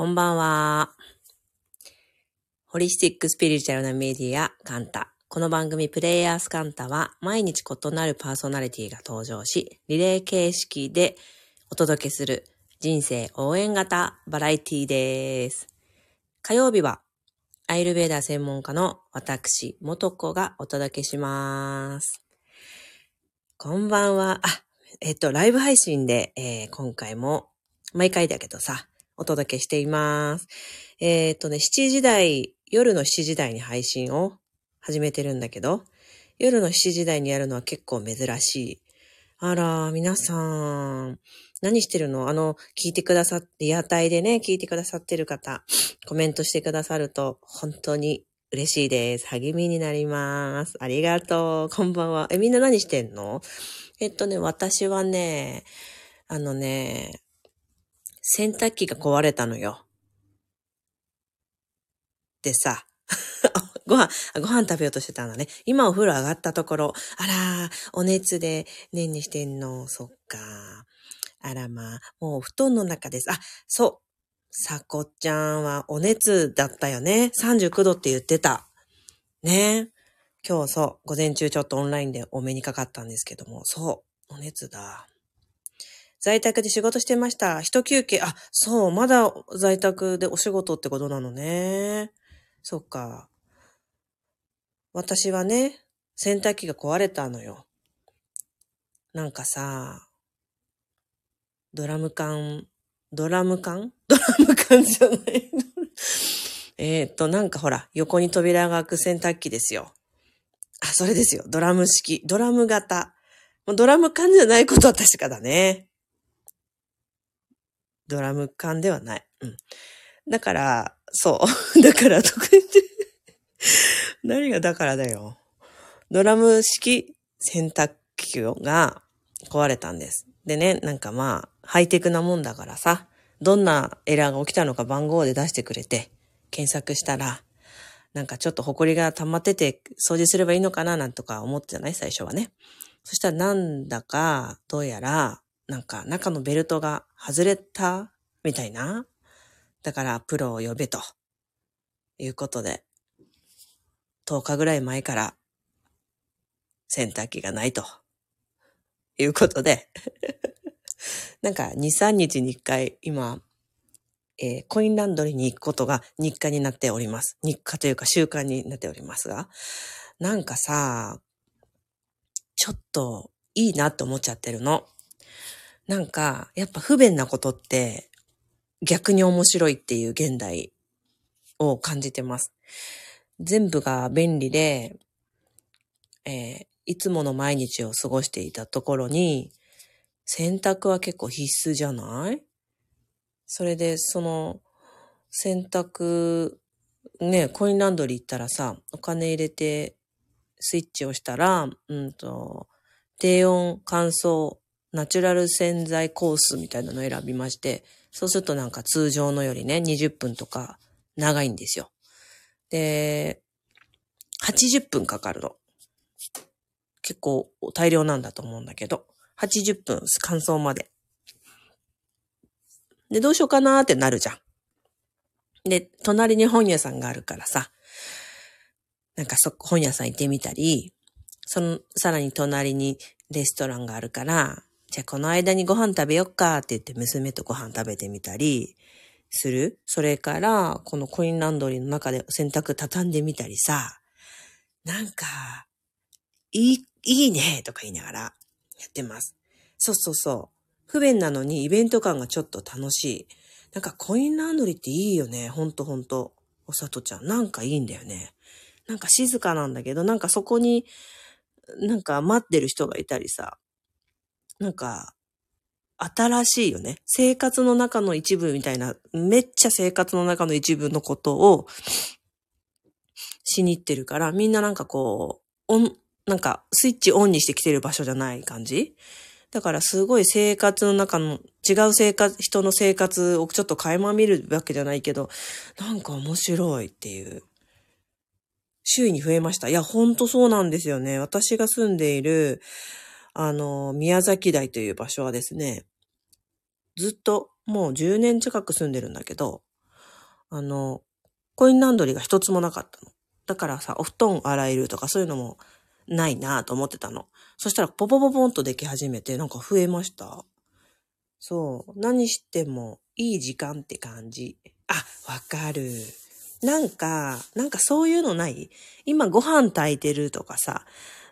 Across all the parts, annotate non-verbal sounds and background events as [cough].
こんばんは。ホリスティックスピリチュアルなメディア、カンタ。この番組プレイヤースカンタは毎日異なるパーソナリティが登場し、リレー形式でお届けする人生応援型バラエティです。火曜日はアイルベーダー専門家の私、元子がお届けします。こんばんは。あ、えっと、ライブ配信で、えー、今回も、毎回だけどさ、お届けしています。えっ、とね、7時台、夜の7時台に配信を始めてるんだけど、夜の7時台にやるのは結構珍しい。あら、皆さん、何してるの？あの、聞いてくださって、リアタイでね、聞いてくださってる方、コメントしてくださると、本当に嬉しいです。励みになります。ありがとう。こんばんは。え、みんな何してんの？えっとね、私はね、あのね、洗濯機が壊れたのよ。でさ、[laughs] ご飯、ご飯食べようとしてたんだね。今お風呂上がったところ、あら、お熱でねんにしてんの、そっか。あらまあ、もう布団の中です。あ、そう。さこちゃんはお熱だったよね。39度って言ってた。ね。今日そう、午前中ちょっとオンラインでお目にかかったんですけども、そう、お熱だ。在宅で仕事してました。一休憩、あ、そう、まだ在宅でお仕事ってことなのね。そっか。私はね、洗濯機が壊れたのよ。なんかさ、ドラム缶、ドラム缶？ドラム缶じゃない [laughs] えっと、なんかほら、横に扉が開く洗濯機ですよ。あ、それですよ。ドラム式。ドラム型。ドラム缶じゃないことは確かだね。ドラム缶ではない。うん。だから、そう。[laughs] だからとか言って。[laughs] 何がだからだよ。ドラム式洗濯機が壊れたんです。でね、なんかまあ、ハイテクなもんだからさ、どんなエラーが起きたのか番号で出してくれて、検索したら、なんかちょっと埃が溜まってて掃除すればいいのかななんとか思ってない最初はね。そしたらなんだか、どうやら、なんか中のベルトが外れたみたいな？だからプロを呼べということで、10日ぐらい前から洗濯機がないということで [laughs] なんか2、3日に1回今、えー、コインランドリーに行くことが日課になっております。日課というか習慣になっておりますが、なんかさ、ちょっといいなって思っちゃってるの。なんか、やっぱ不便なことって逆に面白いっていう現代を感じてます。全部が便利で、えー、いつもの毎日を過ごしていたところに、洗濯は結構必須じゃない？それで、その、洗濯、ね、コインランドリー行ったらさ、お金入れて、スイッチをしたら、うんと、低温乾燥ナチュラル洗剤コースみたいなのを選びまして、そうするとなんか通常のよりね、20分とか長いんですよ。で、80分かかるの。結構大量なんだと思うんだけど、80分乾燥まで。で、どうしようかなーってなるじゃん。で、隣に本屋さんがあるからさ、なんかそ、本屋さん行ってみたり、その、さらに隣にレストランがあるから、じゃあこの間にご飯食べよっかって言って娘とご飯食べてみたりする？それから、このコインランドリーの中で洗濯畳んでみたりさ、なんか、いい、いいねとか言いながらやってます。そうそうそう。不便なのにイベント感がちょっと楽しい。なんかコインランドリーっていいよね。ほんとほんと。おさとちゃん。なんかいいんだよね。なんか静かなんだけど、なんかそこに、なんか待ってる人がいたりさ、なんか、新しいよね。生活の中の一部みたいな、めっちゃ生活の中の一部のことをしに行ってるから、みんななんかこう、オン、なんかスイッチオンにしてきてる場所じゃない感じだからすごい生活の中の、違う生活、人の生活をちょっと垣間見るわけじゃないけど、なんか面白いっていう。周囲に増えました。いや、ほんとそうなんですよね。私が住んでいる、あの、宮崎台という場所はですね、ずっともう10年近く住んでるんだけど、あの、コインランドリーが一つもなかったの。だからさ、お布団洗えるとかそういうのもないなと思ってたの。そしたらポポポポンとでき始めてなんか増えました。そう。何してもいい時間って感じ。あ、わかる。なんか、なんかそういうのない？今ご飯炊いてるとかさ、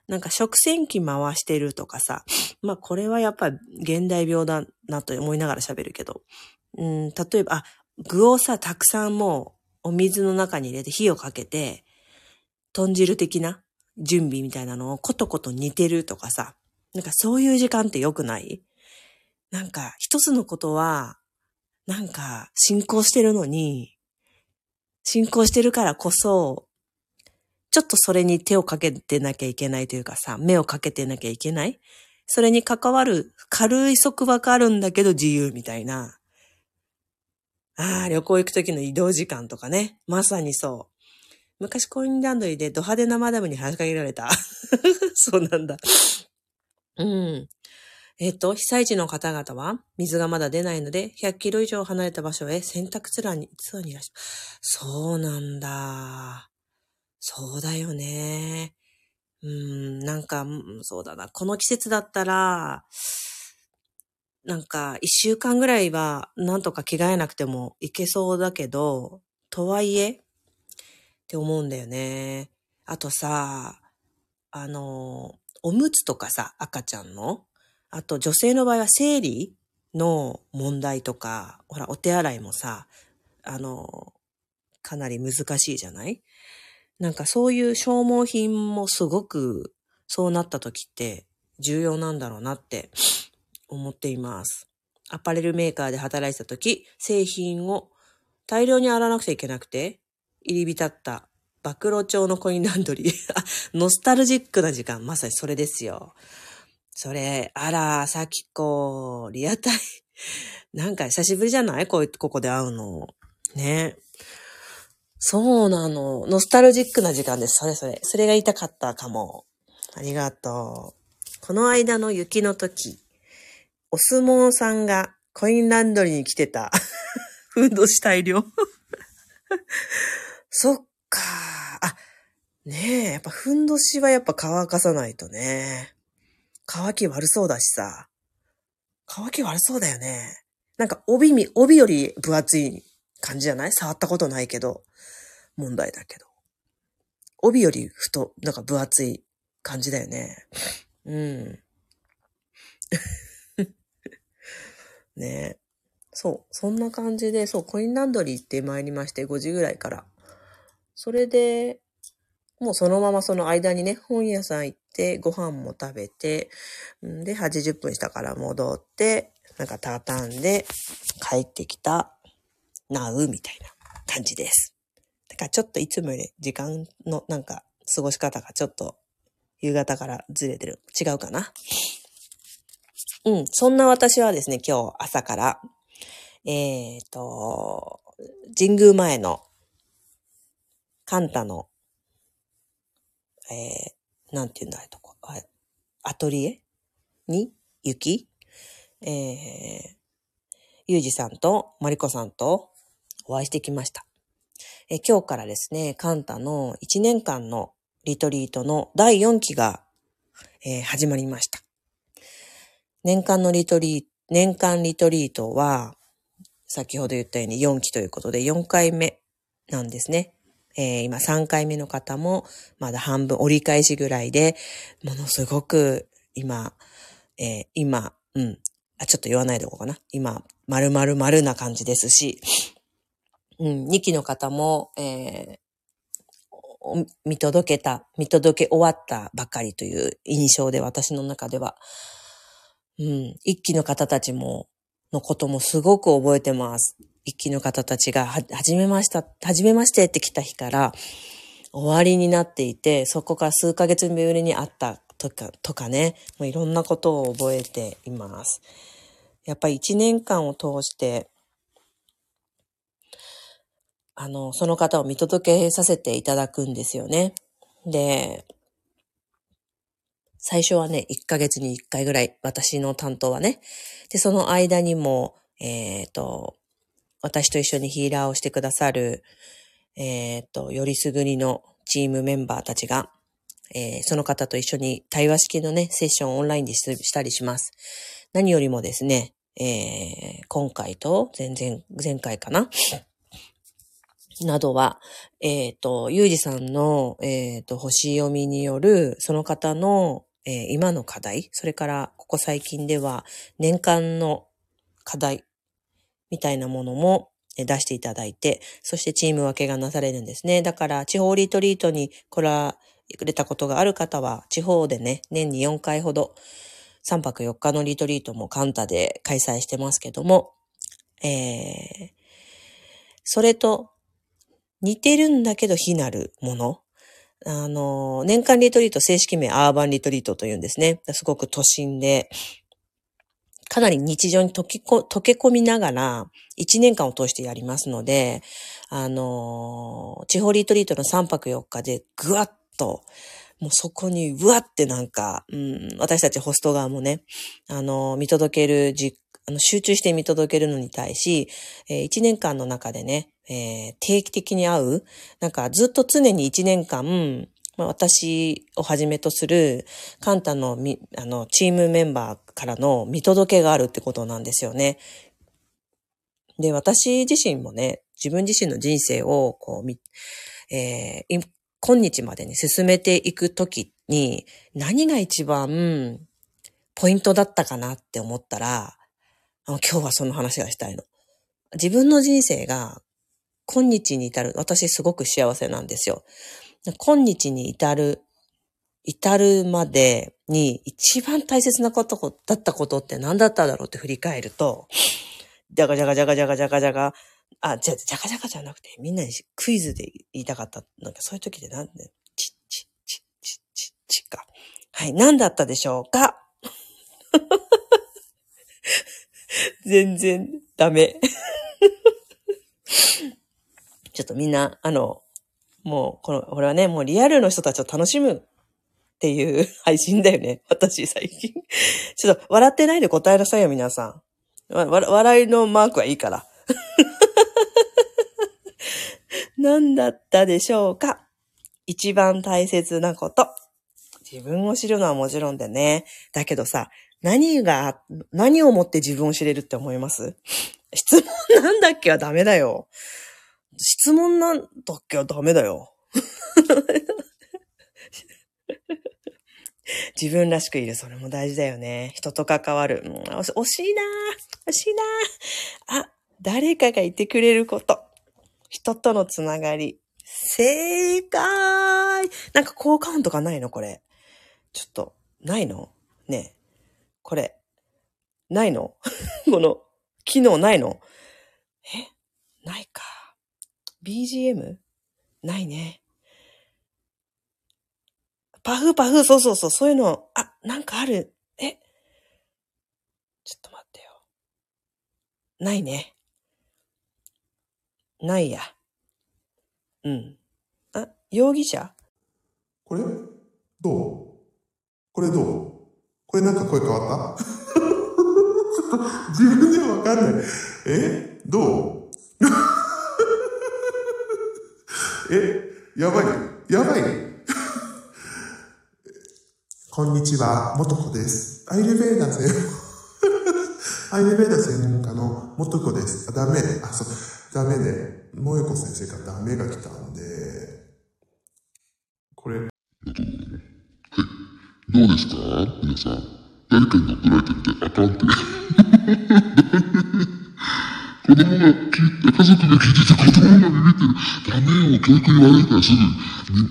なんか食洗機回してるとかさ、まあこれはやっぱ現代病だなと思いながら喋るけど、うん、例えば、あ、具をさ、たくさんもうお水の中に入れて火をかけて、豚汁的な準備みたいなのをコトコト煮てるとかさ、なんかそういう時間って良くない？なんか一つのことは、なんか進行してるのに、進行してるからこそ、ちょっとそれに手をかけてなきゃいけないというかさ、目をかけてなきゃいけない？それに関わる軽い束縛あるんだけど自由みたいな。ああ、旅行行くときの移動時間とかね。まさにそう。昔コインランドリーでド派手なマダムに話しかけられた。[laughs] そうなんだ。うん。えっ、と、被災地の方々は水がまだ出ないので、100キロ以上離れた場所へ洗濯ツアーに、ツアーにいらっしゃる。そうなんだ。そうだよね。うん、なんか、そうだな。この季節だったら、なんか、一週間ぐらいは、なんとか着替えなくてもいけそうだけど、とはいえ、って思うんだよね。あとさ、あの、おむつとかさ、赤ちゃんの、あと女性の場合は生理の問題とか、ほら、お手洗いもさ、あの、かなり難しいじゃない？なんかそういう消耗品もすごくそうなった時って重要なんだろうなって思っています。アパレルメーカーで働いてた時、製品を大量に洗わなくちゃいけなくて、入り浸った暴露帳のコインランドリー。[laughs] ノスタルジックな時間。まさにそれですよ。それ、あら、さきこ、リアタイ。なんか久しぶりじゃない？こういうここで会うの。ね。そうなの。ノスタルジックな時間です。それそれ。それが言いたかったかも。ありがとう。この間の雪の時、お相撲さんがコインランドリーに来てた。[laughs] ふんどし大量。[laughs] そっか。あ、ねえ、やっぱふんどしはやっぱ乾かさないとね。乾き悪そうだしさ。乾き悪そうだよね。なんか帯み、帯より分厚い感じじゃない？触ったことないけど。問題だけど。帯より太、なんか分厚い感じだよね。うん。[laughs] ねそう。そんな感じで、そう、コインランドリー行って参りまして、5時ぐらいから。それで、もうそのままその間にね、本屋さん行って、ご飯も食べて、んで、80分したから戻って、なんか畳んで帰ってきた、なう、みたいな感じです。かちょっといつもより時間のなんか過ごし方がちょっと夕方からずれてる。違うかな？うん。そんな私はですね、今日朝から、えっ、ー、と、神宮前のカンタのえー、なんて言うんだ、あれ、アトリエに？行き、えー、ゆうじさんとマリコさんとお会いしてきました。え、今日からですね、カンタの1年間のリトリートの第4期が、えー、始まりました。年間のリトリート、年間リトリートは、先ほど言ったように4期ということで4回目なんですね。えー、今3回目の方もまだ半分折り返しぐらいで、ものすごく今、えー、今、うん。あ、ちょっと言わないでおこうかな。今、丸々丸な感じですし、うん、2期の方も、えー、見届けた、見届け終わったばかりという印象で私の中では、うん、一期の方たちも、のこともすごく覚えてます。一期の方たちが、は、じめました、はじめましてって来た日から終わりになっていて、そこから数ヶ月ぶりに会ったとか、とかね、もういろんなことを覚えています。やっぱり一年間を通して、あの、その方を見届けさせていただくんですよね。で、最初はね、1ヶ月に1回ぐらい、私の担当はね。で、その間にも、えっ、ー、と、私と一緒にヒーラーをしてくださる、えっ、と、よりすぐりのチームメンバーたちが、えーその方と一緒に対話式のね、セッションをオンラインでししたりします。何よりもですね、えー今回と前々、前回かななどは、えっ、と、ゆうじさんの、えっ、と、星読みによる、その方の、えー今の課題、それから、ここ最近では、年間の課題、みたいなものも出していただいて、そしてチーム分けがなされるんですね。だから、地方リトリートに来られたことがある方は、地方でね、年に4回ほど、3泊4日のリトリートもカンタで開催してますけども、えー、それと似てるんだけど非なるもの。あの、年間リトリート正式名アーバンリトリートというんですね。すごく都心で、かなり日常に溶け込みながら、1年間を通してやりますので、あの、地方リトリートの3泊4日でぐわっと、もうそこにうわってなんか、うん、私たちホスト側もね、あの、見届けるじ、あの集中して見届けるのに対し、え1年間の中でね、えー定期的に会う、なんかずっと常に1年間、まあ、私をはじめとするカンタのみあのチームメンバーからの見届けがあるってことなんですよね。で、私自身もね、自分自身の人生をこうみ、えー今日までに進めていくときに何が一番ポイントだったかなって思ったら、今日はその話がしたいの。自分の人生が今日に至る、私すごく幸せなんですよ。今日に至る、至るまでに一番大切なことだったことって何だっただろうって振り返ると、じゃがじゃがじゃがじゃがじゃがじゃが、あ、じゃ、じゃがじゃがじゃなくて、みんなにクイズで言いたかった。なんかそういう時でなんで、ち、ち、ち、ち、ち、ちか。はい、何だったでしょうか全然ダメ。ちょっとみんな、あの、もう、この、これはね、もうリアルの人たちを楽しむっていう [laughs] 配信だよね。私最近。ちょっと笑ってないで答えなさいよ、皆さん。笑いのマークはいいから。[laughs] 何だったでしょうか？一番大切なこと。自分を知るのはもちろんでね。だけどさ、何が、何をもって自分を知れるって思います？[laughs] 質問なんだっけはダメだよ。質問なんだっけはダメだよ。[laughs] 自分らしくいる、それも大事だよね。人と関わる。うん、惜しいな惜しいなあ、誰かがいてくれること。人とのつながり。正解なんか効果音とかないの？これ。ちょっと、ないの？ねえ。これ。ないの？[laughs] この、機能ないの？え？ないか。BGM? ないね。パフパフ、そうそうそう、そういうの、あ、なんかある。え？ちょっと待ってよ。ないね。ないや。うん。あ、容疑者？これ？どう？これどう？これなんか声変わった？[laughs] ちょっと自分でもわかんない。え？どう？えやばいやばいこんにちは、もとこです。アイルベーダー専門、アイルベーダー専門家のもとこです。あ、ダメ。あ、そう、ダメで、萌子先生からダメが来たんで、これ、どうですか？皆さん。誰かに乗っ取られてみてあかんって。[laughs] 子供が聞いて、家族が聞いてて子供がビビってる。ダメよ、教育に悪いからすぐに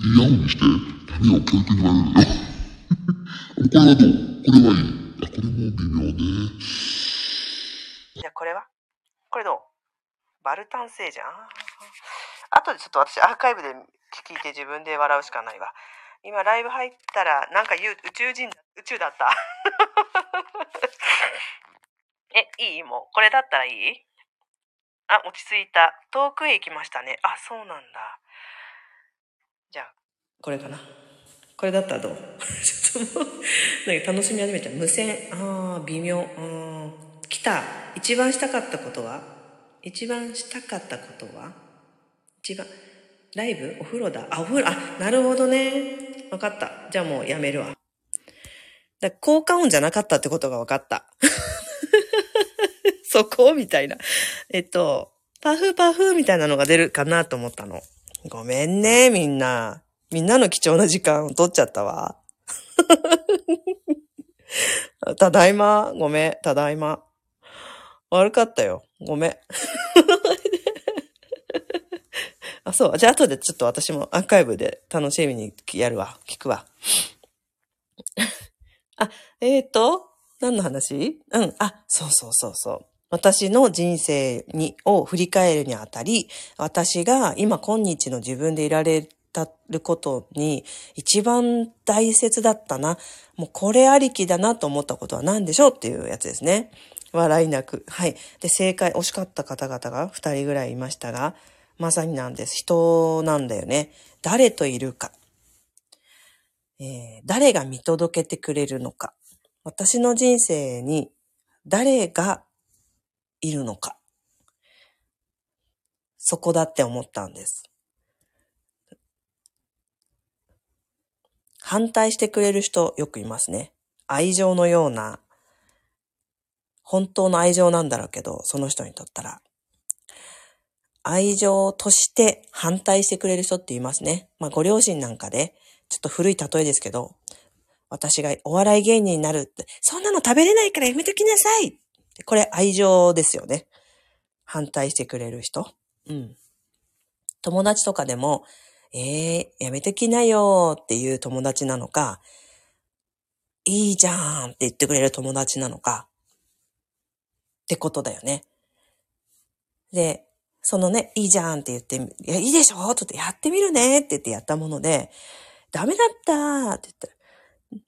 イヤホンにして。ダメよ、教育に悪いよ。これはどうこれはいい。あ、これも微妙ね。じゃあこれは？これどう？バルタン星じゃんあとでちょっと私アーカイブで聞いて自分で笑うしかないわ。今ライブ入ったらなんか言う宇宙人、宇宙だった。[laughs] え、いい？もう。これだったらいい？あ、落ち着いた。遠くへ行きましたね。あ、そうなんだ。じゃあ、これかな。これだったらどう？[laughs] ちょっともう、なんか楽しみ始めちゃう。無線。ああ、微妙。うん。来た。一番したかったことは？一番したかったことは？一番、ライブ？お風呂だ。あ、お風呂、あ、なるほどね。わかった。じゃあもうやめるわ。だ効果音じゃなかったってことがわかった。[laughs] [laughs] そこ？みたいな。えっと、パフパフみたいなのが出るかなと思ったの。ごめんね、みんな。みんなの貴重な時間を取っちゃったわ。[laughs] ただいま。ごめん。ただいま。悪かったよ。ごめん。[laughs] あ、そう。じゃあ後でちょっと私もアーカイブで楽しみにやるわ。聞くわ。あ、えっ、ー、と、何の話？うん。あ、そうそうそうそう。私の人生に、を振り返るにあたり、私が今今日の自分でいられたることに一番大切だったな。もうこれありきだなと思ったことは何でしょうっていうやつですね。笑いなく。はい。で、正解、惜しかった方々が二人ぐらいいましたが、まさになんです。人なんだよね。誰といるか。えー、誰が見届けてくれるのか。私の人生に誰がいるのか。そこだって思ったんです。反対してくれる人よくいますね。愛情のような、本当の愛情なんだろうけど、その人にとったら。愛情として反対してくれる人って言いますね。まあご両親なんかで、ちょっと古い例えですけど、私がお笑い芸人になるって、そんなの食べれないからやめときなさいこれ愛情ですよね。反対してくれる人。うん。友達とかでも、ええー、やめときなよっていう友達なのか、いいじゃんって言ってくれる友達なのか、ってことだよね。で、そのね、いいじゃんって言って、いや、いいでしょちょっとやってみるねって言ってやったもので、ダメだったって言ったら、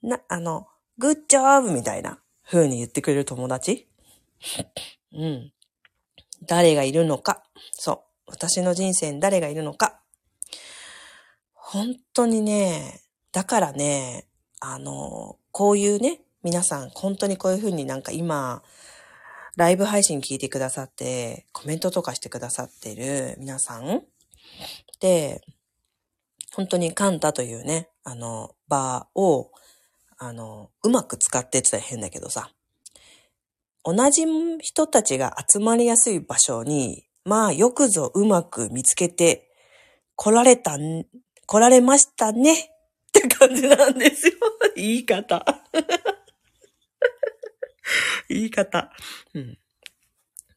な、あの、グッジョブみたいな風に言ってくれる友達？[laughs] うん。誰がいるのか？そう。私の人生に誰がいるのか？本当にね、だからね、あの、こういうね、皆さん、本当にこういう風になんか今、ライブ配信聞いてくださって、コメントとかしてくださってる皆さん？で、本当にカンタというね、あの、場を、あの、うまく使ってって言ったら変だけどさ、同じ人たちが集まりやすい場所に、まあよくぞうまく見つけて来られたん、来られましたねって感じなんですよ。[laughs] 言い方。[laughs] 言い方。うん。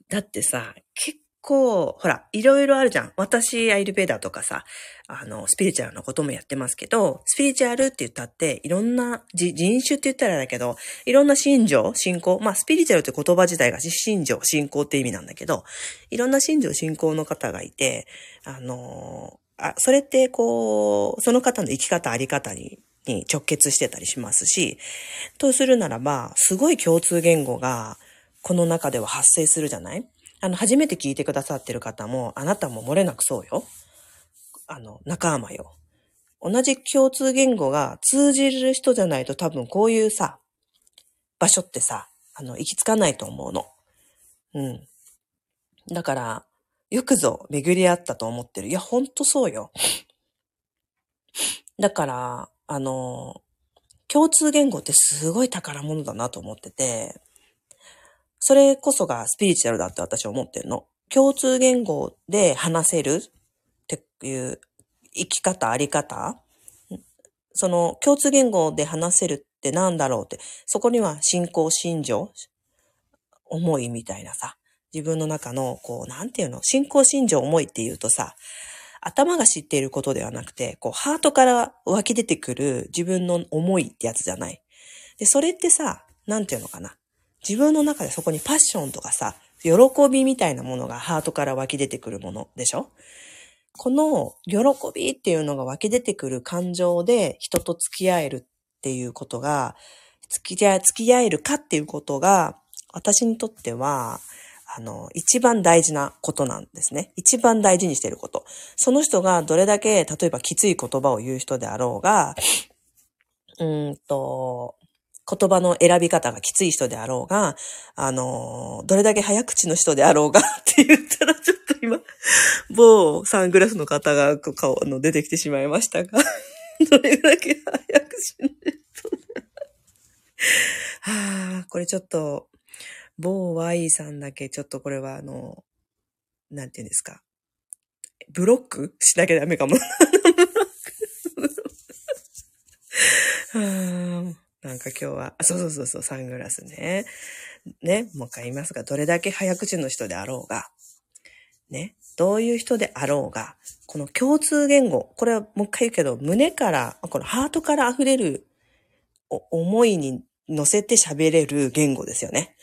だってさ、結構、ほら、いろいろあるじゃん。私、アイルベーダーとかさ、あの、スピリチュアルのこともやってますけど、スピリチュアルって言ったって、いろんな、人種って言ったらだけど、いろんな信条、信仰、まあ、スピリチュアルって言葉自体が信条、信仰って意味なんだけど、いろんな信条、信仰の方がいて、あの、あ、それってこう、その方の生き方、あり方に、に直結してたりしますし、とするならば、すごい共通言語が、この中では発生するじゃない？あの、初めて聞いてくださってる方も、あなたも漏れなくそうよ。あの、仲間よ。同じ共通言語が通じる人じゃないと多分こういうさ、場所ってさ、あの、行き着かないと思うの。うん。だから、よくぞ巡り合ったと思ってる。いや、ほんとそうよ。だから、あの、共通言語ってすごい宝物だなと思ってて、それこそがスピリチュアルだって私は思ってるの。共通言語で話せるっていう生き方、あり方？その共通言語で話せるってなんだろうって、そこには信仰、信条、思いみたいなさ、自分の中の、こう、なんていうの、信仰、信条、思いっていうとさ、頭が知っていることではなくて、こう、ハートから湧き出てくる自分の思いってやつじゃない。で、それってさ、なんていうのかな？自分の中でそこにパッションとかさ、喜びみたいなものがハートから湧き出てくるものでしょ？この喜びっていうのが湧き出てくる感情で人と付き合えるっていうことが、付き合え、付き合えるかっていうことが、私にとっては、あの、一番大事なことなんですね。一番大事にしてること。その人がどれだけ、例えばきつい言葉を言う人であろうが、うんと、言葉の選び方がきつい人であろうが、あの、どれだけ早口の人であろうがって言ったらちょっと今某サングラスの方が顔の出てきてしまいましたが、[laughs] どれだけ早く死んでると。はあ、これちょっと、某 Y さんだけちょっとこれはあの、なんていうんですか。ブロックしなきゃダメかも。[laughs] はあなんか今日は、あそうそうそうそう、サングラスね。ね、もう一回言いますが、どれだけ早口の人であろうが、ね、どういう人であろうが、この共通言語、これはもう一回言うけど、胸から、このハートから溢れる思いに乗せて喋れる言語ですよね。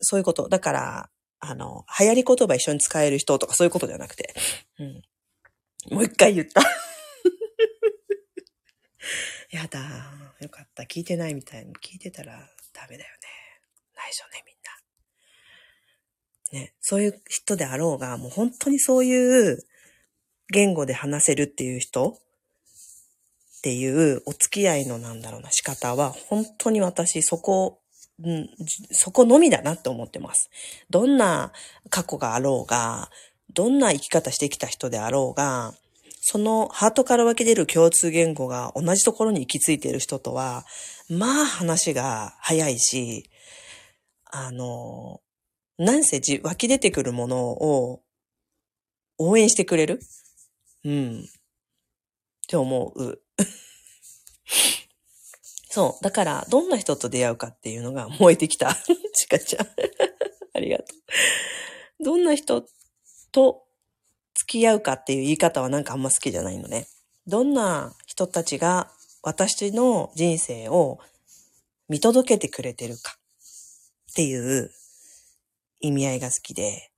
そういうこと。だから、あの、流行り言葉一緒に使える人とかそういうことじゃなくて。うん。もう一回言った。[laughs] やだ。よかった。聞いてないみたいに。聞いてたらダメだよね。内緒ね、みんな。ね。そういう人であろうが、もう本当にそういう言語で話せるっていう人っていうお付き合いのなんだろうな仕方は、本当に私そこ、うん、そこのみだなって思ってます。どんな過去があろうが、どんな生き方してきた人であろうが、そのハートから湧き出る共通言語が同じところに行き着いている人とは、まあ話が早いし、あの、なんせじ湧き出てくるものを応援してくれる？うん。って思う。[laughs] そう。だから、どんな人と出会うかっていうのが燃えてきた。[laughs] ちかちゃん。[laughs] ありがとう。どんな人と付き合うかっていう言い方はなんかあんま好きじゃないのね。どんな人たちが私の人生を見届けてくれてるかっていう意味合いが好きで、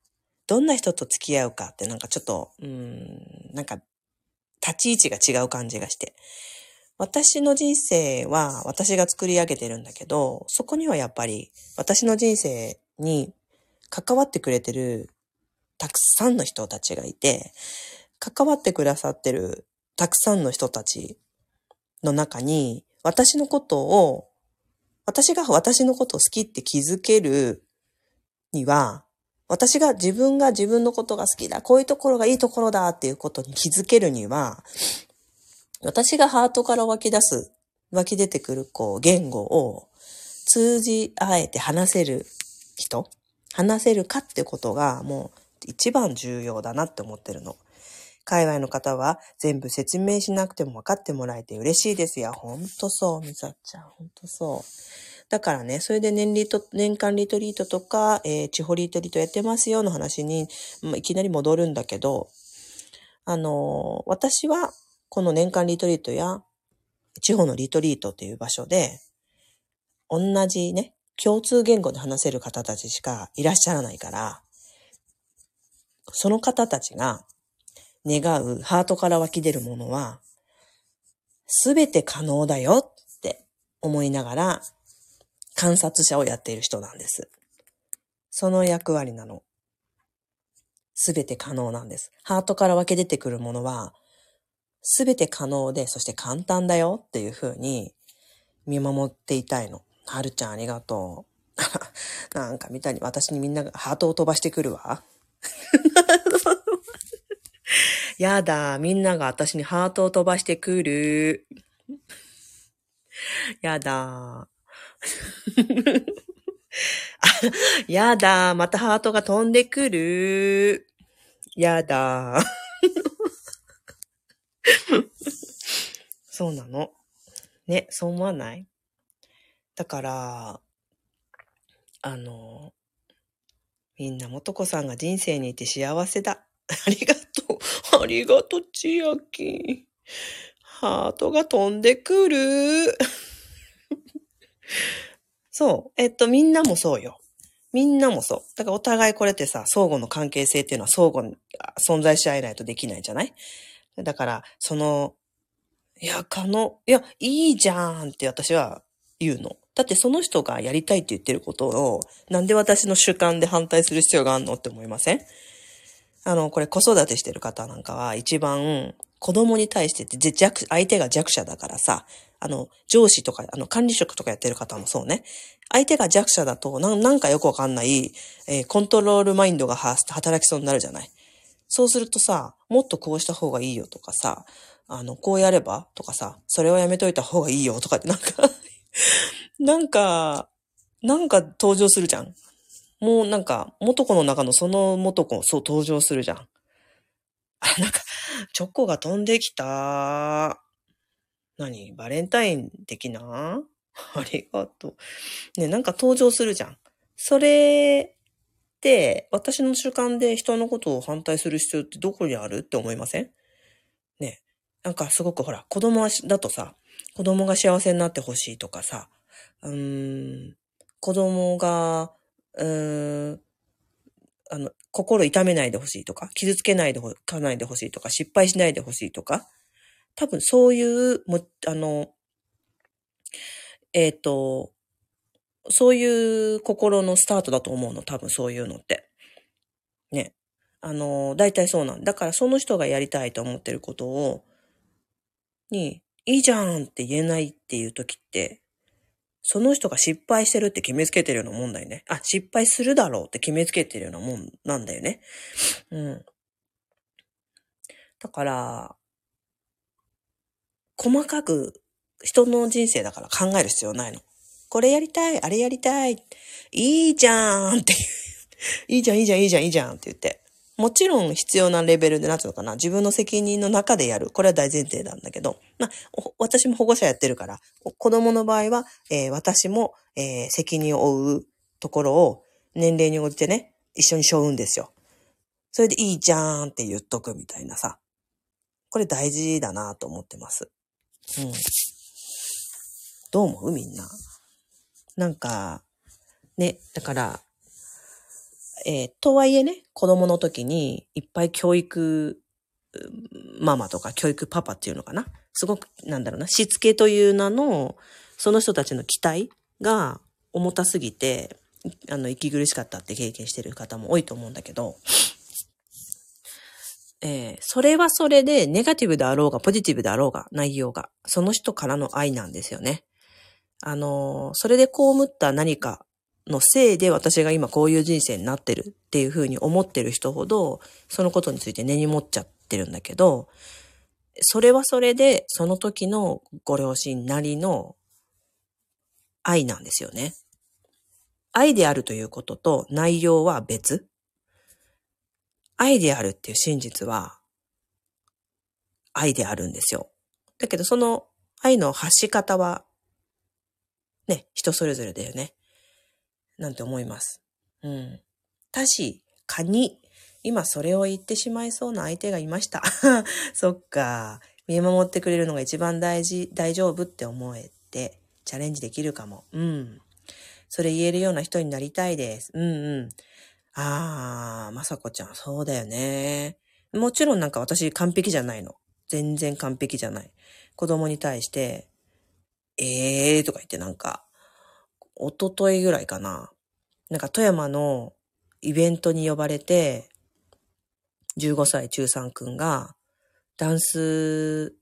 どんな人と付き合うかってなんかちょっと、うん、なんか立ち位置が違う感じがして。私の人生は私が作り上げてるんだけど、そこにはやっぱり私の人生に関わってくれてるたくさんの人たちがいて、関わってくださってるたくさんの人たちの中に、私のことを、私が私のことを好きって気づけるには、私が自分が自分のことが好きだ、こういうところがいいところだっていうことに気づけるには、私がハートから湧き出す、湧き出てくるこう言語を通じ合えて話せる人、話せるかってことがもう一番重要だなって思ってるの。海外の方は全部説明しなくても分かってもらえて嬉しいですよ。ほんとそう、みさちゃん。ほんとそう。だからね、それで年リト、年間リトリートとか、えー地方リトリートやってますよの話に、まあいきなり戻るんだけど、あのー私はこの年間リトリートや地方のリトリートっていう場所で、同じね、共通言語で話せる方たちしかいらっしゃらないから、その方たちが願うハートから湧き出るものは、すべて可能だよって思いながら観察者をやっている人なんです。その役割なの。すべて可能なんです。ハートから湧き出てくるものは、すべて可能で、そして簡単だよっていう風に見守っていたいの。はるちゃんありがとう。[laughs] なんかみたいに私にみんながハートを飛ばしてくるわ。[laughs] やだ、みんなが私にハートを飛ばしてくる。やだ。[laughs] やだ、またハートが飛んでくる。やだ。そうなの。ね、そう思わない？だから、あの、みんなもとこさんが人生にいて幸せだ。[laughs] ありがとう。ありがとう、ちあき。ハートが飛んでくる。[laughs] そう。えっと、みんなもそうよ。みんなもそう。だからお互いこれってさ、相互の関係性っていうのは相互に存在し合えないとできないじゃない？だから、その、いや、可能、いや、いいじゃんって私は言うの。だってその人がやりたいって言ってることを、なんで私の主観で反対する必要があるのって思いません？あの、これ子育てしてる方なんかは一番子供に対してって弱、相手が弱者だからさ、あの、上司とか、あの、管理職とかやってる方もそうね。相手が弱者だと、なんかよくわかんない、えーコントロールマインドが働きそうになるじゃない。そうするとさ、もっとこうした方がいいよとかさ、あの、こうやればとかさ、それはやめといた方がいいよとかってなんか [laughs] なんか、なんか登場するじゃん。もうなんか、元子の中のその元子、そう登場するじゃん。あ、なんか、チョコが飛んできた。何？バレンタイン的な？[laughs] ありがとう。ね、なんか登場するじゃん。それって、私の主観で人のことを反対する必要ってどこにある？って思いません？ね。なんかすごくほら、子供だとさ、子供が幸せになってほしいとかさ、うーん、子供が、うーん、あの、心痛めないでほしいとか、傷つけないでほかないでほしいとか、失敗しないでほしいとか、多分そういう、も、あの、えっ、と、そういう心のスタートだと思うの、多分そういうのって。ね。あの、大体そうなんだ。だからその人がやりたいと思ってることを、に、いいじゃんって言えないっていう時って、その人が失敗してるって決めつけてるようなもんだよね。あ、失敗するだろうって決めつけてるようなもんなんだよね。うん。だから、細かく人の人生だから考える必要ないの。これやりたい、あれやりたい、いいじゃんっていう。いいじゃん、いいじゃん、いいじゃん、いいじゃんって言って。もちろん必要なレベルで、なんつうのかな、自分の責任の中でやる。これは大前提なんだけど、まあ、私も保護者やってるから、子供の場合は、えー私も、えー責任を負うところを年齢に応じてね、一緒に背負うんですよ。それでいいじゃーんって言っとくみたいなさ。これ大事だなと思ってます。うん。どう思う？みんな。なんか、ね、だから、えーとはいえね、子供の時にいっぱい教育ママとか教育パパっていうのかな？すごく、なんだろうな、しつけという名の、その人たちの期待が重たすぎて、あの、息苦しかったって経験してる方も多いと思うんだけど、えーそれはそれでネガティブであろうがポジティブであろうが内容が、その人からの愛なんですよね。あのーそれで被った何かのせいで私が今こういう人生になってるっていうふうに思ってる人ほど、そのことについて根に持っちゃってるんだけど、それはそれでその時のご両親なりの愛なんですよね。愛であるということと内容は別。愛であるっていう真実は愛であるんですよ。だけどその愛の発し方はね、人それぞれだよね。なんて思います。うん。確かに、今それを言ってしまいそうな相手がいました。[laughs] そっか。見守ってくれるのが一番大事、大丈夫って思えて、チャレンジできるかも。うん。それ言えるような人になりたいです。うんうん。あー、まさこちゃん、そうだよね。もちろんなんか私完璧じゃないの。全然完璧じゃない。子供に対して、えーとか言ってなんか、一昨日ぐらいかな。なんか富山のイベントに呼ばれて、15歳中3くんがダンス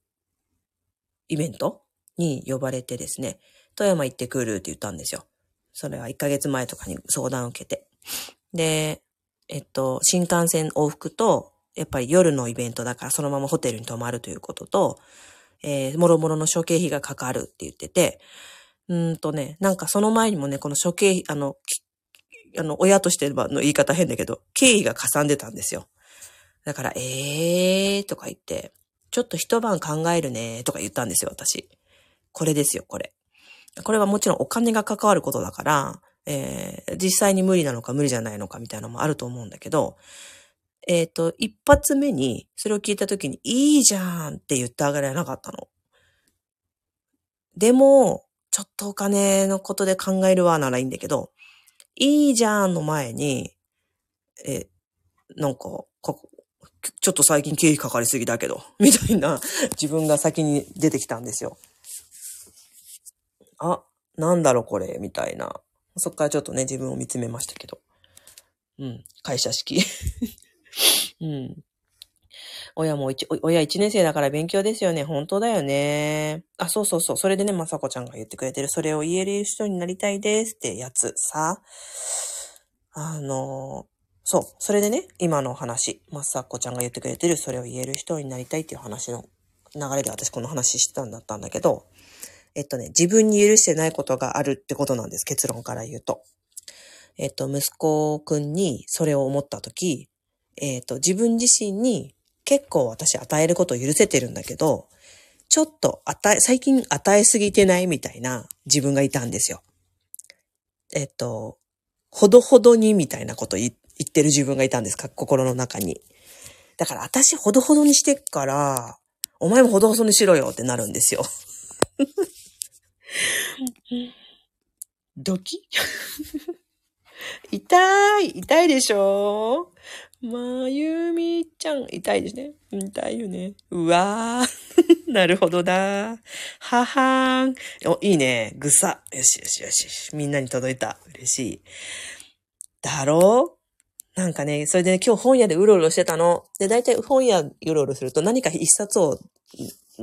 イベントに呼ばれてですね、富山行ってくるって言ったんですよ。それは1ヶ月前とかに相談を受けて。で、えっと、新幹線往復と、やっぱり夜のイベントだからそのままホテルに泊まるということと、えー、もろもろの諸経費がかかるって言ってて、うんとね、なんかその前にもね、この諸経費、あの、あの、親としての言い方変だけど、経費がかさんでたんですよ。だから、えーとか言って、ちょっと一晩考えるねとか言ったんですよ、私。これですよ、これ。これはもちろんお金が関わることだから、えー実際に無理なのか無理じゃないのかみたいなのもあると思うんだけど、えっ、と、一発目にそれを聞いたときに、いいじゃんって言ってあげられなかったの。でも、ちょっとお金のことで考えるわならいいんだけど、いいじゃんの前に、え、なんか、かちょっと最近経費かかりすぎだけど、[laughs] みたいな自分が先に出てきたんですよ。あ、なんだろこれ、みたいな。そっからちょっとね、自分を見つめましたけど。うん、会社式。[laughs] うん。親も一、親一年生だから勉強ですよね。本当だよね。あ、そうそうそう。それでね、まさこちゃんが言ってくれてる。それを言える人になりたいですってやつさ。あの、そう。それでね、今の話、まさこちゃんが言ってくれてる、それを言える人になりたいっていう話の流れで私この話してたんだったんだけど、えっとね、自分に許してないことがあるってことなんです。結論から言うと。えっと、息子くんにそれを思ったとき、えっと、自分自身に結構私与えることを許せてるんだけど、ちょっと与え、最近与えすぎてないみたいな自分がいたんですよ。えっと、ほどほどにみたいなこと言ってる自分がいたんですか心の中に。だから私ほどほどにしてっから、お前もほどほどにしろよってなるんですよ。ドキ [laughs] 痛い痛いでしょ？まゆみちゃん、痛いですね。痛いよね。うわー。[laughs] なるほどだ。ははーん。お、いいね。ぐさ。よしよしよし。みんなに届いた。嬉しい。だろ？うなんかね、それで、ね、今日本屋でうろうろしてたの。で、大体本屋うろうろすると何か一冊を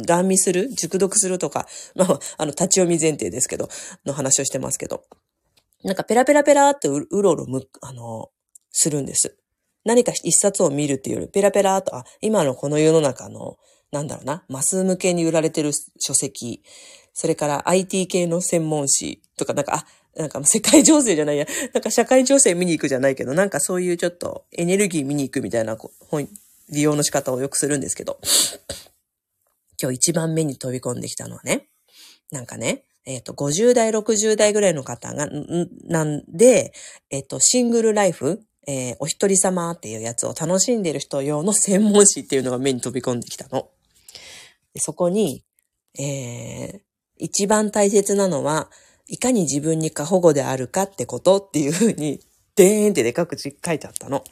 ガン見する？熟読するとか、まあ、あの、立ち読み前提ですけど、の話をしてますけど。なんかペラペラペラってううろうろむ、あの、するんです。何か一冊を見るっていうより、ペラペラと、あ、今のこの世の中の、なんだろうな、マス向けに売られてる書籍、それから IT 系の専門誌とか、なんか、あ、なんか世界情勢じゃないや、[laughs] なんか社会情勢見に行くじゃないけど、なんかそういうちょっとエネルギー見に行くみたいな本、利用の仕方をよくするんですけど、[sniffs] 今日一番目に飛び込んできたのはね、なんかね、えっ、と、50代、60代ぐらいの方が、なんで、えっ、と、シングルライフ、えー、お一人様っていうやつを楽しんでる人用の専門誌っていうのが目に飛び込んできたの。そこに、えー、一番大切なのは、いかに自分に過保護であるかってことっていうふうに、でーんってでかく書いてあったの。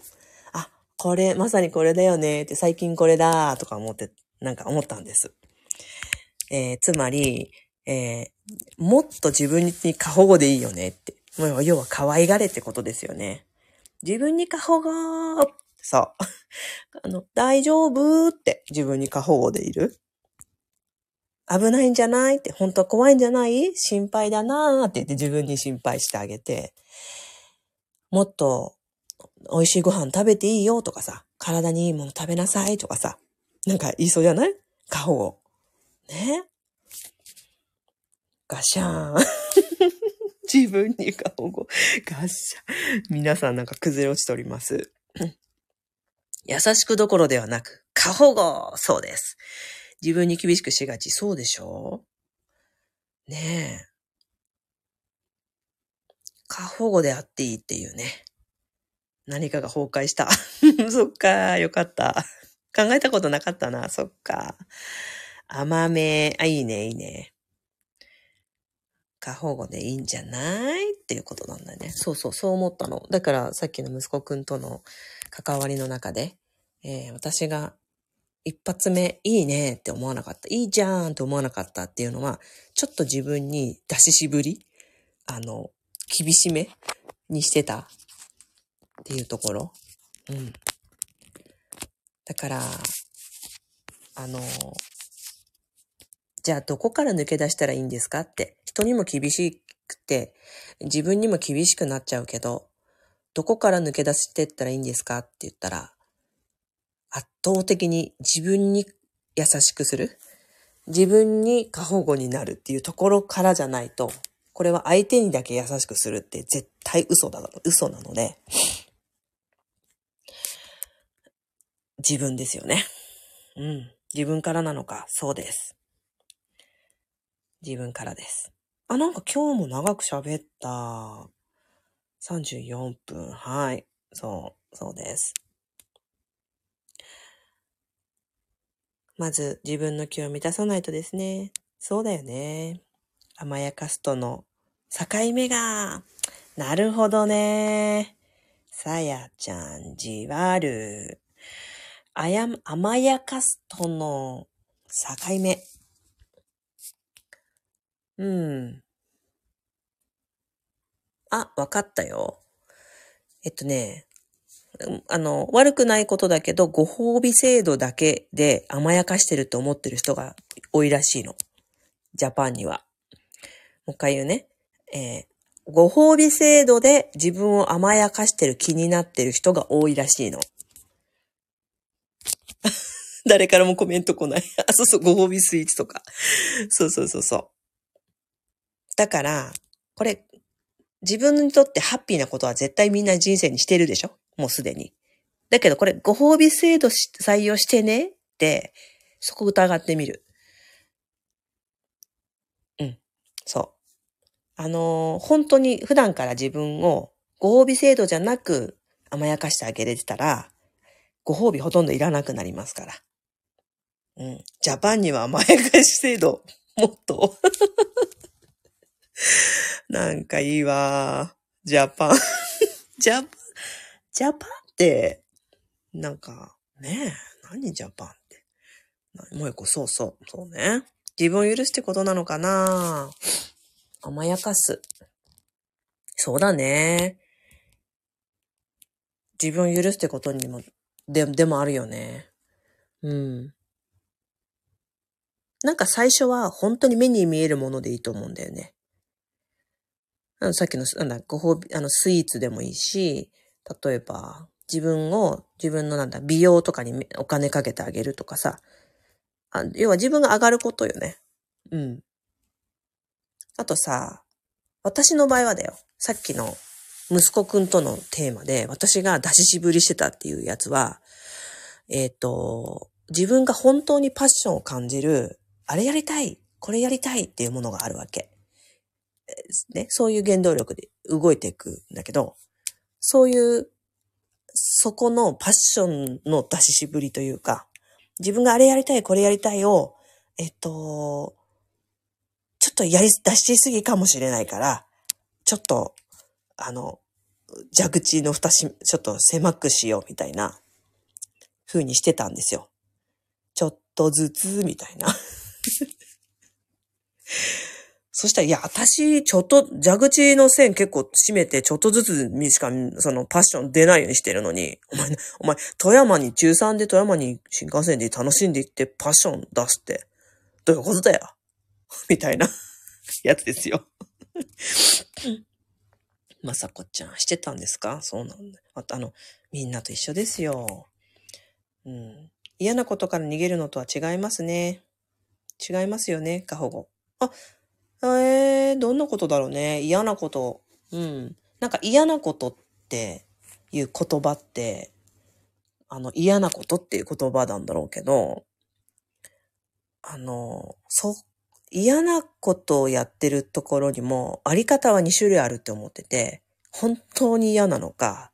あ、これ、まさにこれだよねって最近これだとか思って、なんか思ったんです。えー、つまり、えー、もっと自分に過保護でいいよねって。要は可愛がれってことですよね。自分に過保護そう。[laughs] あの、大丈夫って自分に過保護でいる。危ないんじゃないって、本当は怖いんじゃない？心配だなーって言って自分に心配してあげて、もっと美味しいご飯食べていいよとかさ、体にいいもの食べなさいとかさ、なんか言いそうじゃない？過保護。ねガシャーン。自分に過保護。ガシャ。皆さんなんか崩れ落ちております。優しくどころではなく、過保護そうです。自分に厳しくしがち。そうでしょうねえ。過保護であっていいっていうね。何かが崩壊した。[laughs] そっか、よかった。考えたことなかったな、そっか。甘め、あ、いいね、いいね。過保護でいいんじゃない？っていうことなんだね。そうそう、そう思ったの。だから、さっきの息子くんとの関わりの中で、えー、私が一発目、いいねって思わなかった。いいじゃんって思わなかったっていうのは、ちょっと自分に出ししぶり、あの、厳しめにしてたっていうところ。うん。だから、あの、じゃあどこから抜け出したらいいんですか？って。人にも厳しくて、自分にも厳しくなっちゃうけど、どこから抜け出してったらいいんですか？って言ったら、圧倒的に自分に優しくする。自分に過保護になるっていうところからじゃないと、これは相手にだけ優しくするって絶対嘘だろ、嘘なので、自分ですよね。うん。自分からなのか、そうです。自分からです。あ、なんか今日も長く喋った。34分。はい。そう、そうです。まず自分の気を満たさないとですね。そうだよね。甘やかすとの境目が。なるほどね。さやちゃん、じわる。あや、甘やかすとの境目。うん。あ、わかったよ。えっとね、あの、悪くないことだけど、ご褒美制度だけで甘やかしてると思ってる人が多いらしいの。ジャパンには。もう一回言うね。えーご褒美制度で自分を甘やかしてる気になってる人が多いらしいの。[laughs] 誰からもコメント来ない。あ、そうそう、ご褒美スイーツとか。そうそうそうそう。だから、これ、自分にとってハッピーなことは絶対みんな人生にしてるでしょ？もうすでに。だけどこれ、ご褒美制度採用してね？って、そこ疑ってみる。うん。そう。あのー本当に普段から自分をご褒美制度じゃなく甘やかしてあげれてたら、ご褒美ほとんどいらなくなりますから。うん。ジャパンには甘やかし制度、もっと。[laughs] なんかいいわ。ジャパン。[laughs] ジャパン、ジャパンって、なんか、ねえ、何ジャパンって？なもう一個、そうそう、そうね。自分を許すってことなのかな？甘やかす。そうだね。自分を許すってことにも、で、でもあるよね。うん。なんか最初は本当に目に見えるものでいいと思うんだよね。さっきの、なんだ、ご褒美、あの、スイーツでもいいし、例えば、自分を、自分のなんだ、美容とかにお金かけてあげるとかさ。あ要は自分が上がることよね。うん。あとさ、私の場合はだよ。さっきの息子くんとのテーマで、私が出ししぶりしてたっていうやつは、えっ、と、自分が本当にパッションを感じる、あれやりたい、これやりたいっていうものがあるわけ。ね、そういう原動力で動いていくんだけど、そういう、そこのパッションの出ししぶりというか、自分があれやりたい、これやりたいを、えっと、ちょっとやり、出しすぎかもしれないから、ちょっと、あの、蛇口の蓋し、ちょっと狭くしようみたいな、風にしてたんですよ。ちょっとずつ、みたいな。そしたら、いや、私、ちょっと、蛇口の線結構閉めて、ちょっとずつにしか、その、パッション出ないようにしてるのに、お前、お前、富山に、中3で富山に新幹線で楽しんで行って、パッション出すって、どういうことだよ？[laughs] みたいな、[laughs] やつですよ。[laughs] まさこちゃん、してたんですか？そうなんだ。あと、あの、みんなと一緒ですよ。うん。嫌なことから逃げるのとは違いますね。違いますよね、過保護。あ、えー、どんなことだろうね。嫌なこと。うん。なんか嫌なことっていう言葉って、あの、嫌なことっていう言葉なんだろうけど、あの、そ、嫌なことをやってるところにも、あり方は2種類あるって思ってて、本当に嫌なのか、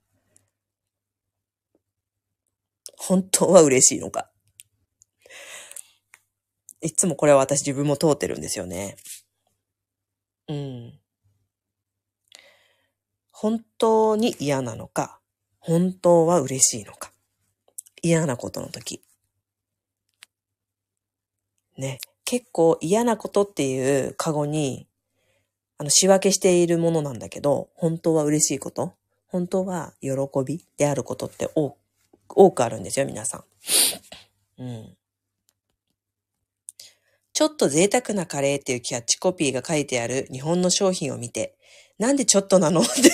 本当は嬉しいのか。いつもこれは私自分も通ってるんですよね。うん。本当に嫌なのか、本当は嬉しいのか。嫌なことの時。ね。結構嫌なことっていうカゴに、あの、仕分けしているものなんだけど、本当は嬉しいこと本当は喜びであることって多多くあるんですよ、皆さん。うん。ちょっと贅沢なカレーっていうキャッチコピーが書いてある日本の商品を見て、なんでちょっとなの？って。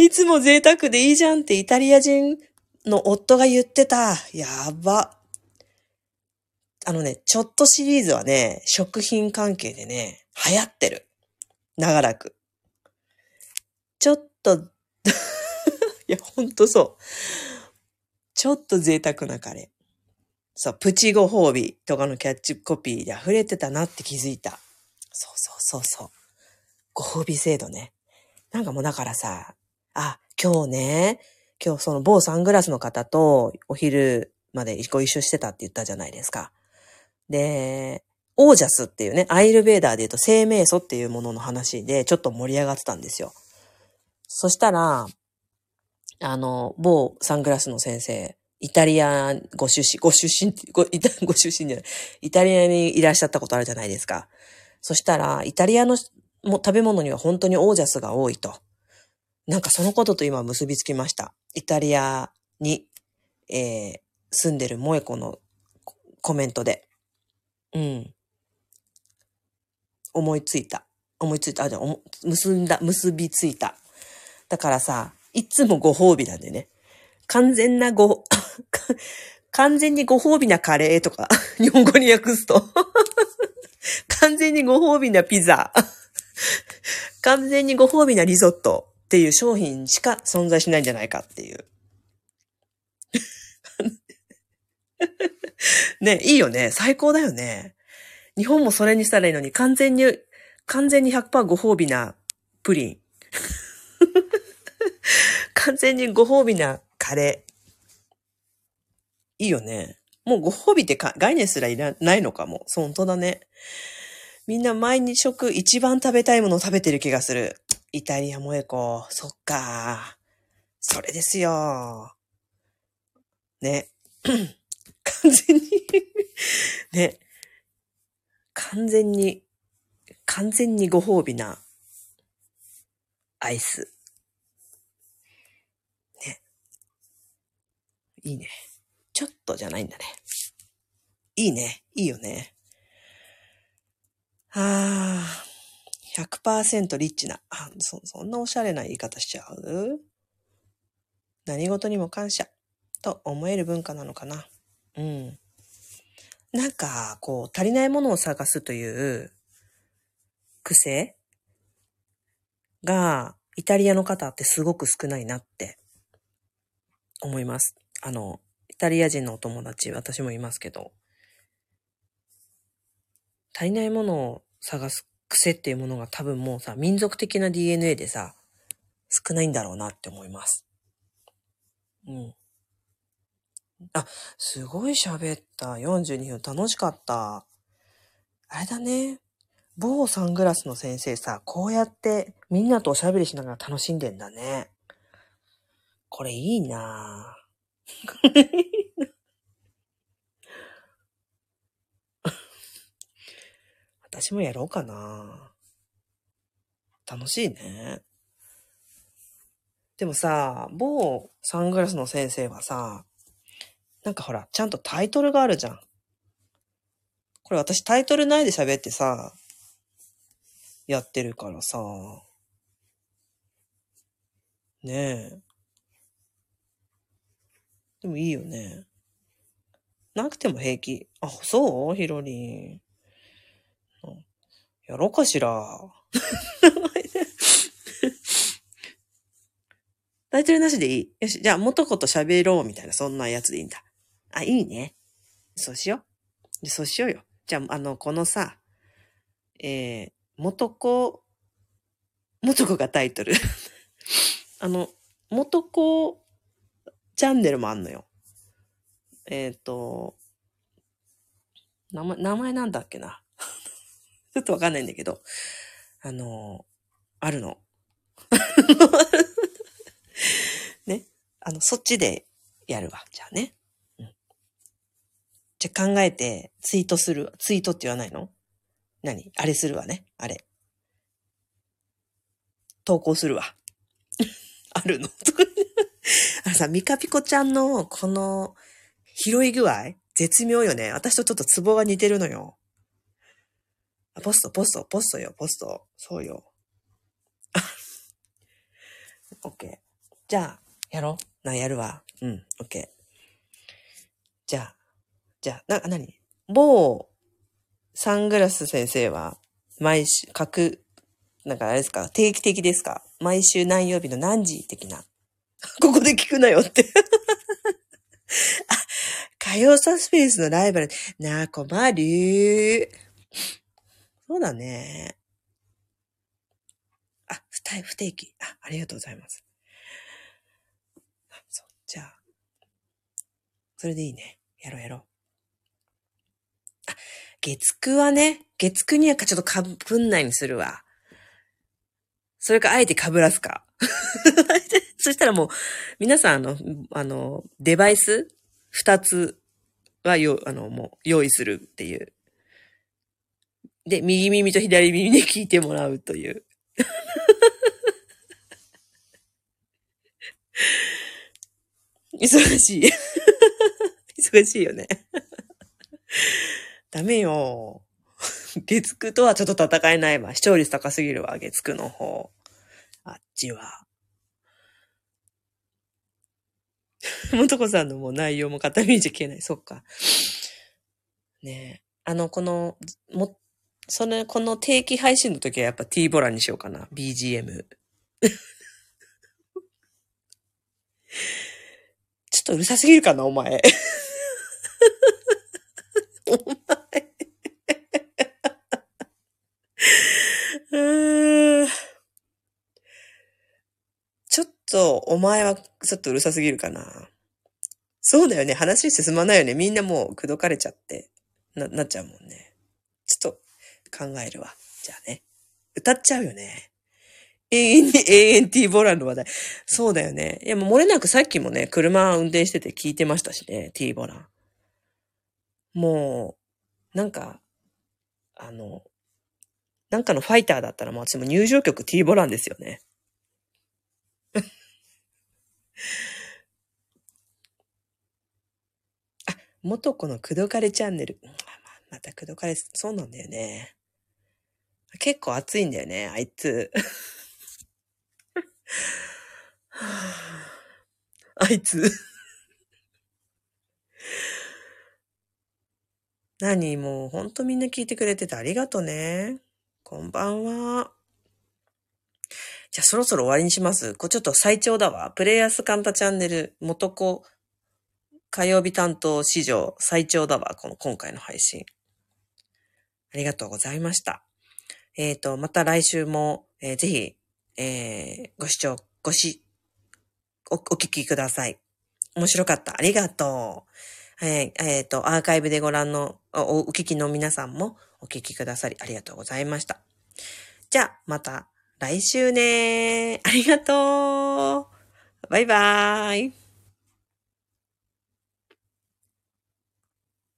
いつも贅沢でいいじゃんってイタリア人の夫が言ってた。やば。あのね、ちょっとシリーズはね、食品関係でね、流行ってる。長らく。ちょっと、[laughs] いや、ほんとそう。ちょっと贅沢なカレー。そう、プチご褒美とかのキャッチコピーで溢れてたなって気づいた。そうそうそうそう。ご褒美制度ね。なんかもうだからさ、あ、今日ね、今日その某サングラスの方とお昼までご一緒してたって言ったじゃないですか。で、オージャスっていうね、アイルベーダーで言うと生命素っていうものの話でちょっと盛り上がってたんですよ。そしたら、あの、某サングラスの先生、イタリアご出身、ご出身、ご、イタ、[laughs] ご出身じゃない、イタリアにいらっしゃったことあるじゃないですか。そしたら、イタリアのも食べ物には本当にオージャスが多いと。なんかそのことと今結びつきました。イタリアに、えー、住んでる萌子のコメントで。うん。思いついた。思いついた。あ、じゃあ、結んだ、結びついた。だからさ、いつもご褒美なんでね。完全なご、完全にご褒美なカレーとか、[laughs] 日本語に訳すと。[laughs] 完全にご褒美なピザ。[laughs] 完全にご褒美なリゾットっていう商品しか存在しないんじゃないかっていう。ね、いいよね。最高だよね。日本もそれにしたらいいのに、完全に、完全に100%ご褒美なプリン。完全にご褒美なカレー。いいよね。もうご褒美ってか概念すらいらないのかも。そう、本当だね。みんな毎日食一番食べたいものを食べてる気がする。イタリア萌え子。そっか。それですよ。ね。[coughs] 完全に [coughs] ね。完全に、完全にご褒美なアイス。ね。いいね。ちょっとじゃないんだね。いいね。いいよね。ああ、100%リッチな。あそ、そんなおしゃれな言い方しちゃう？何事にも感謝と思える文化なのかな。うん。なんか、こう、足りないものを探すという癖が、イタリアの方ってすごく少ないなって思います。あの、イタリア人のお友達、私もいますけど、足りないものを探す癖っていうものが多分もうさ、民族的な DNA でさ、少ないんだろうなって思います。うん。あ、すごい喋った。42分楽しかった。あれだね。某サングラスの先生さ、こうやってみんなとおしゃべりしながら楽しんでんだね。これいいなぁ。[laughs] 私もやろうかな楽しいね。でもさ、某サングラスの先生はさ、なんかほら、ちゃんとタイトルがあるじゃん。これ私タイトルないで喋ってさ、やってるからさ。ねえ。でもいいよね。なくても平気。あ、そう？ひろりん。やろうかしら。[laughs] タイトルなしでいい。よし、じゃあ、元子と喋ろうみたいな、そんなやつでいいんだ。あ、いいね。そうしよう。そうしようよ。じゃあ、あの、このさ、えー、元子、元子がタイトル。[laughs] あの、元子チャンネルもあんのよ。えっ、と、名前、名前なんだっけな？[laughs] ちょっとわかんないんだけど、あの、あるの。[laughs] ね？あの、そっちでやるわ。じゃあね。うん。じゃあ考えて、ツイートする。ツイートって言わないの？何？あれするわね。あれ。投稿するわ。[laughs] あるの？[laughs] あのさ、ミカピコちゃんのこの拾い具合絶妙よね。私とちょっとツボが似てるのよ。あポスト、ポスト、ポストよ、ポスト。そうよ。[laughs] オッケー。じゃあ、やろう。な、やるわ。うん、オッケー。じゃあ、じゃあ、な、なに某サングラス先生は、毎週、各、なんかあれですか？定期的ですか？毎週何曜日の何時的な。[laughs] ここで聞くなよって。[laughs] あ、火曜サスペンスのライバル。なあ、困る。そうだね。あ、不定不定期。あ、ありがとうございます。あそう、じゃあ、それでいいね。やろうやろう。あ、月9はね、月9にはちょっとかぶんないにするわ。それか、あえて被らすか。[laughs] そしたらもう、皆さん、あの、あの、デバイス二つはよ、あの、もう、用意するっていう。で、右耳と左耳で聞いてもらうという。[laughs] 忙しい。[laughs] 忙しいよね。[laughs] ダメよ。月9とはちょっと戦えないわ。視聴率高すぎるわ、月9の方。あっちは。もとこさんのもう内容も片見じゃ消えない。そっか。ねえ。あの、この、も、それ、この定期配信の時はやっぱ T ボラにしようかな。BGM。[laughs] ちょっとうるさすぎるかな、お前。[laughs] お前。[laughs] うーんちょっと、お前はちょっとうるさすぎるかな。そうだよね。話進まないよね。みんなもう口説かれちゃって、な、なっちゃうもんね。ちょっと考えるわ。じゃあね。歌っちゃうよね。永遠に [laughs] ANT ボランの話題。そうだよね。いや、もう漏れなくさっきもね、車運転してて聞いてましたしね、T ボラン。もう、なんか、あの、なんかのファイターだったらもう私も入場曲 T ボランですよね。[laughs] あ、元子の口説かれチャンネル。また口説かれ、そうなんだよね。結構熱いんだよね、あいつ。[laughs] あいつ。何もうほんとみんな聞いてくれててありがとね。こんばんは。じゃあそろそろ終わりにします。これちょっと最長だわ。プレイヤースカンタチャンネル元子火曜日担当史上最長だわ。この今回の配信。ありがとうございました。えっ、と、また来週も、えーぜひ、えーご視聴、ごし、お、お聞きください。面白かった。ありがとう。えーえーと、アーカイブでご覧の、お、お聞きの皆さんもお聞きくださりありがとうございました。じゃあ、また来週ねありがとう。バイバーイ。